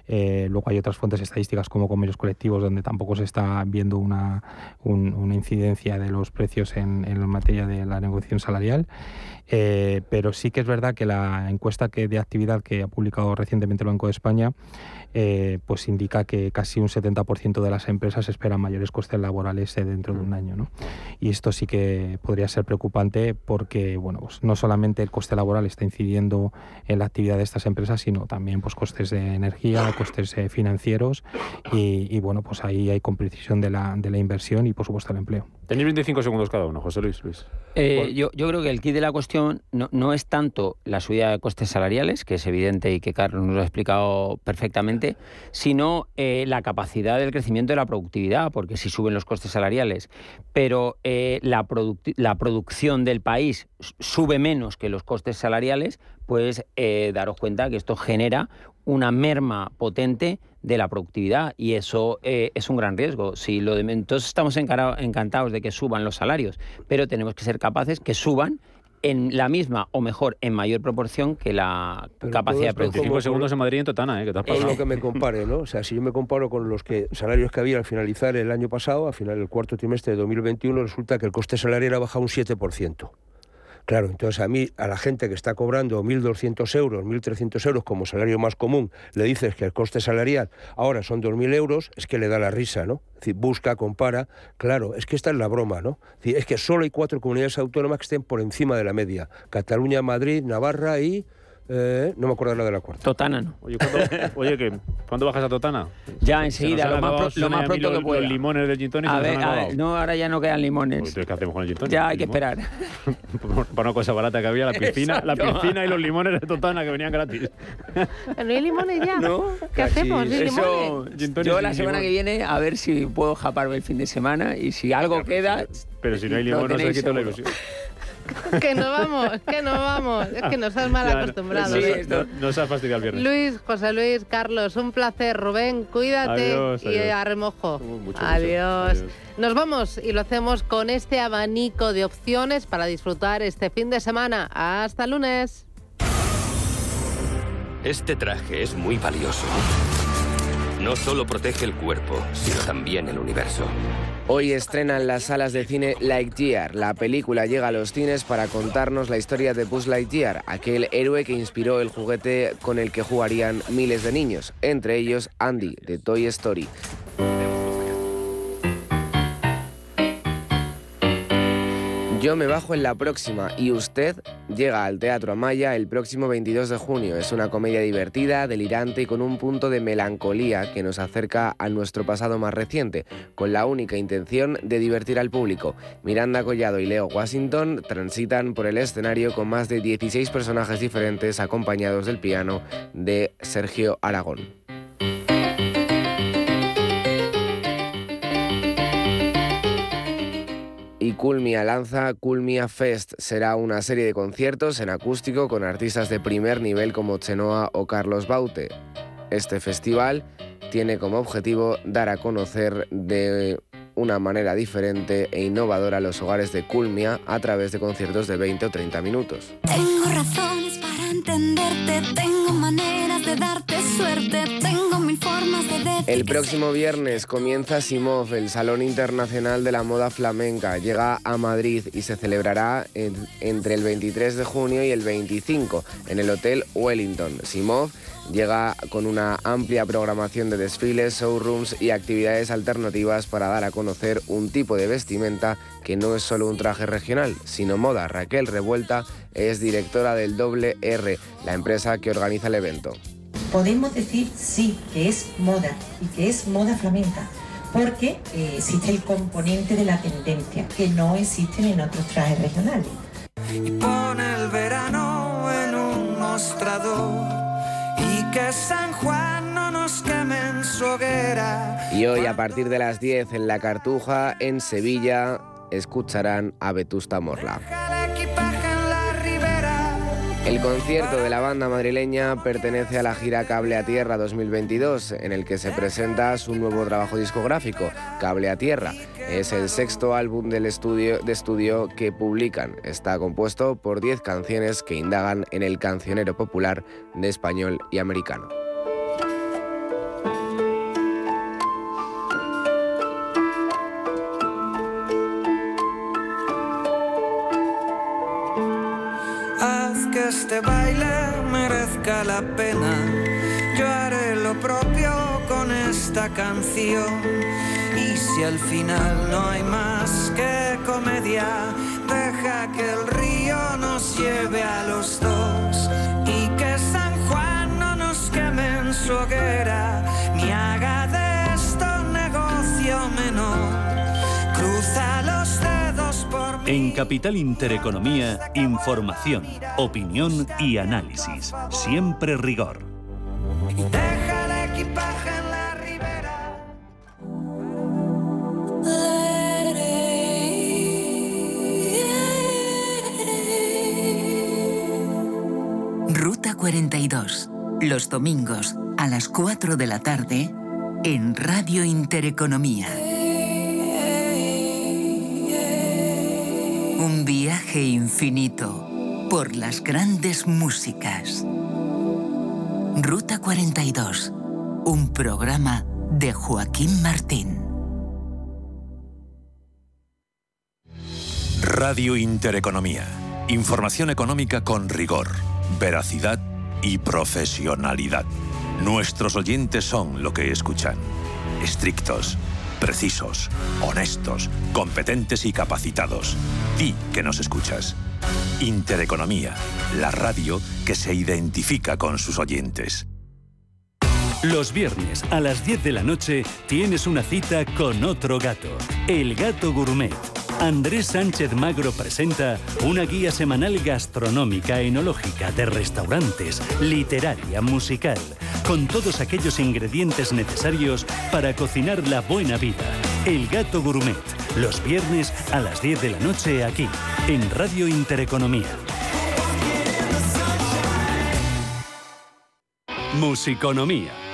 eh, luego hay otras fuentes estadísticas como convenios colectivos donde tampoco se está viendo una, una incidencia de los precios en, en materia de la negociación salarial, eh, pero sí que es verdad que la encuesta que de actividad que ha publicado recientemente el Banco de España eh, pues indica que casi un 70% de las empresas esperan mayores costes laborales dentro de un año. ¿no? Y esto sí que podría ser preocupante porque bueno, pues no solamente el coste laboral está incidiendo en la actividad de estas empresas, sino también pues, costes de energía, costes eh, financieros y, bueno, pues ahí hay comprensión de la, de la inversión y por supuesto el empleo. Tenéis 25 segundos cada uno, José Luis. Luis. yo, yo, creo que el kit de la cuestión no, no es tanto la subida de costes salariales, que es evidente y que Carlos nos lo ha explicado perfectamente, sino eh, la capacidad del crecimiento de la productividad, porque si suben los costes salariales, pero eh, la, la, producción del país sube menos que los costes salariales, pues eh, daros cuenta que esto genera una merma potente de la productividad y eso es un gran riesgo. Si lo de, entonces estamos encantados de que suban los salarios, pero tenemos que ser capaces que suban en la misma o mejor en mayor proporción que la capacidad de producción. 25 segundos en Madrid en Totana, ¿eh? ¿Qué te has Es lo que me compare, ¿no? O sea, si yo me comparo con los que salarios que había al finalizar el año pasado, al final del cuarto trimestre de 2021, resulta que el coste salarial ha bajado un 7%. Claro, entonces a mí, a la gente que está cobrando 1.200 euros, 1.300 euros como salario más común, le dices que el coste salarial ahora son 2.000 euros, es que le da la risa, ¿no? Es decir, busca, compara. Claro, es que esta es la broma, ¿no? Es, es que solo hay cuatro comunidades autónomas que estén por encima de la media. Cataluña, Madrid, Navarra y eh, no me acuerdo la de la cuarta. Totana, ¿no? Oye, (laughs) oye ¿qué? ¿cuándo bajas a Totana? Ya, enseguida, lo más, lo más pronto que pueda. Los limones del gin a, ver, a ver, no, ahora ya no quedan limones. ¿qué hacemos con el gin Ya hay que esperar. (laughs) Para una cosa barata que había, la piscina, la piscina y los limones de Totana que venían gratis. ¿No hay limones ya? ¿No? ¿Qué hacemos? Eso, yo la semana que viene a ver si puedo japarme el fin de semana y si algo queda... Pero si no hay limón no se quita la ilusión. (laughs) que no vamos, que no vamos. Es que nos has mal acostumbrado. Sí, nos, has fastidiado el viernes. Luis, José Luis, Carlos, un placer. Rubén, cuídate y a remojo. adiós. Nos vamos y lo hacemos con este abanico de opciones para disfrutar este fin de semana. Hasta lunes. Este traje es muy valioso. No solo protege el cuerpo, sino también el universo. Hoy estrenan las salas de cine Lightyear. La película llega a los cines para contarnos la historia de Buzz Lightyear, aquel héroe que inspiró el juguete con el que jugarían miles de niños, entre ellos Andy, de Toy Story. Yo me bajo en la próxima y usted llega al Teatro Amaya el próximo 22 de junio. Es una comedia divertida, delirante y con un punto de melancolía que nos acerca a nuestro pasado más reciente, con la única intención de divertir al público. Miranda Collado y Leo Washington transitan por el escenario con más de 16 personajes diferentes acompañados del piano de Sergio Aragón. Culmia lanza Culmia Fest. Será una serie de conciertos en acústico con artistas de primer nivel como Chenoa o Carlos Baute. Este festival tiene como objetivo dar a conocer de una manera diferente e innovadora los hogares de Culmia a través de conciertos de 20 o 30 minutos. Entenderte, tengo maneras de darte suerte, tengo mil formas de El próximo viernes comienza Simov, el Salón Internacional de la Moda Flamenca. Llega a Madrid y se celebrará entre el 23 de junio y el 25 en el Hotel Wellington. Simov llega con una amplia programación de desfiles, showrooms y actividades alternativas para dar a conocer un tipo de vestimenta que no es solo un traje regional, sino moda. Raquel Revuelta es directora del Doble R, la empresa que organiza el evento. Podemos decir sí, que es moda y que es moda flamenca, porque eh, existe el componente de la tendencia que no existen en otros trajes regionales. Y pone el verano en un mostrador que San Juan no nos queme en su hoguera. Y hoy a partir de las 10 en La Cartuja, en Sevilla, escucharán a Vetusta Morla. El concierto de la banda madrileña pertenece a la gira Cable a Tierra 2022, en el que se presenta su nuevo trabajo discográfico, Cable a Tierra. Es el sexto álbum del de estudio que publican. Está compuesto por 10 canciones que indagan en el cancionero popular de español y americano. Este baile merezca la pena. Yo haré lo propio con esta canción. Y si al final no hay más que comedia, deja que el río nos lleve a los dos. Y que San Juan no nos queme en su hoguera, ni haga de esto negocio menor. En Capital Intereconomía, información, opinión y análisis. Siempre rigor. Ruta 42. Los domingos a las 4 de la tarde en Radio Intereconomía. Un viaje infinito por las grandes músicas. Ruta 42. Un programa de Joaquín Martín. Radio Intereconomía. Información económica con rigor, veracidad y profesionalidad. Nuestros oyentes son lo que escuchan. Estrictos, precisos, honestos, competentes y capacitados. Di que nos escuchas. Intereconomía, la radio que se identifica con sus oyentes. Los viernes a las 10 de la noche tienes una cita con otro gato, el gato gourmet. Andrés Sánchez Magro presenta una guía semanal gastronómica, enológica, de restaurantes, literaria, musical, con todos aquellos ingredientes necesarios para cocinar la buena vida. El gato gourmet, los viernes a las 10 de la noche aquí, en Radio Intereconomía. Musiconomía,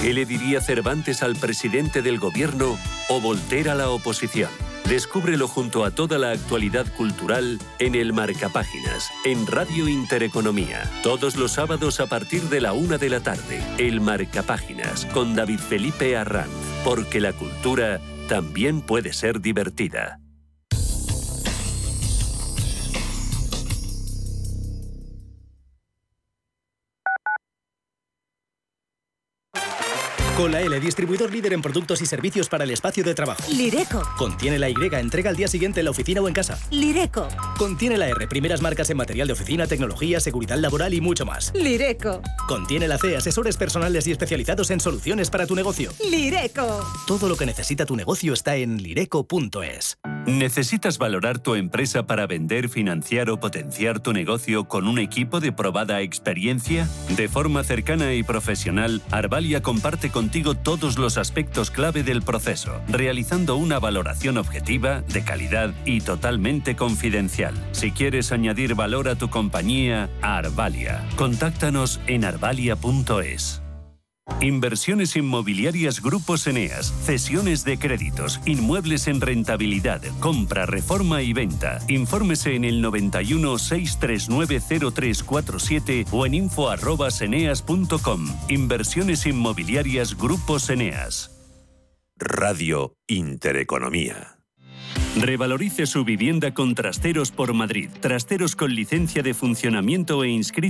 ¿Qué le diría Cervantes al presidente del gobierno o Voltaire a la oposición? Descúbrelo junto a toda la actualidad cultural en el Marcapáginas, en Radio Intereconomía. Todos los sábados a partir de la una de la tarde. El Marcapáginas con David Felipe Arranz. Porque la cultura también puede ser divertida. Con la L, distribuidor líder en productos y servicios para el espacio de trabajo. Lireco. Contiene la Y, entrega al día siguiente en la oficina o en casa. Lireco. Contiene la R, primeras marcas en material de oficina, tecnología, seguridad laboral y mucho más. Lireco. Contiene la C, asesores personales y especializados en soluciones para tu negocio. Lireco. Todo lo que necesita tu negocio está en lireco.es. ¿Necesitas valorar tu empresa para vender, financiar o potenciar tu negocio con un equipo de probada experiencia? De forma cercana y profesional, Arvalia comparte todos los aspectos clave del proceso, realizando una valoración objetiva, de calidad y totalmente confidencial. Si quieres añadir valor a tu compañía, Arvalia. Contáctanos en arvalia.es. Inversiones inmobiliarias Grupos Eneas, cesiones de créditos, inmuebles en rentabilidad, compra, reforma y venta. Infórmese en el 91 639 0347 o en info@eneas.com. Inversiones inmobiliarias Grupos Eneas. Radio Intereconomía. Revalorice su vivienda con Trasteros por Madrid. Trasteros con licencia de funcionamiento e inscrito